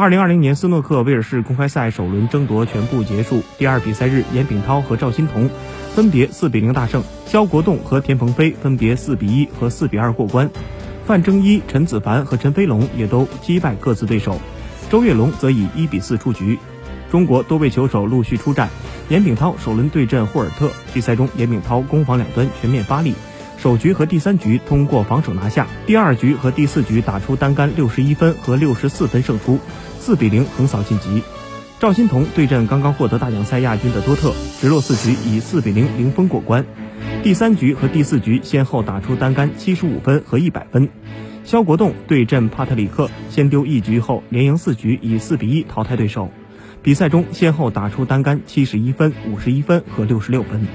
二零二零年斯诺克威尔士公开赛首轮争夺全部结束，第二比赛日，严炳涛和赵欣彤分别四比零大胜，肖国栋和田鹏飞分别四比一和四比二过关，范征一、陈子凡和陈飞龙也都击败各自对手，周跃龙则以一比四出局。中国多位球手陆续出战，严炳涛首轮对阵霍尔特，比赛中严炳涛攻防两端全面发力。首局和第三局通过防守拿下，第二局和第四局打出单杆六十一分和六十四分胜出，四比零横扫晋级。赵欣彤对阵刚刚获得大奖赛亚军的多特，直落四局以四比零零封过关。第三局和第四局先后打出单杆七十五分和一百分。肖国栋对阵帕特里克，先丢一局后连赢四局，以四比一淘汰对手。比赛中先后打出单杆七十一分、五十一分和六十六分。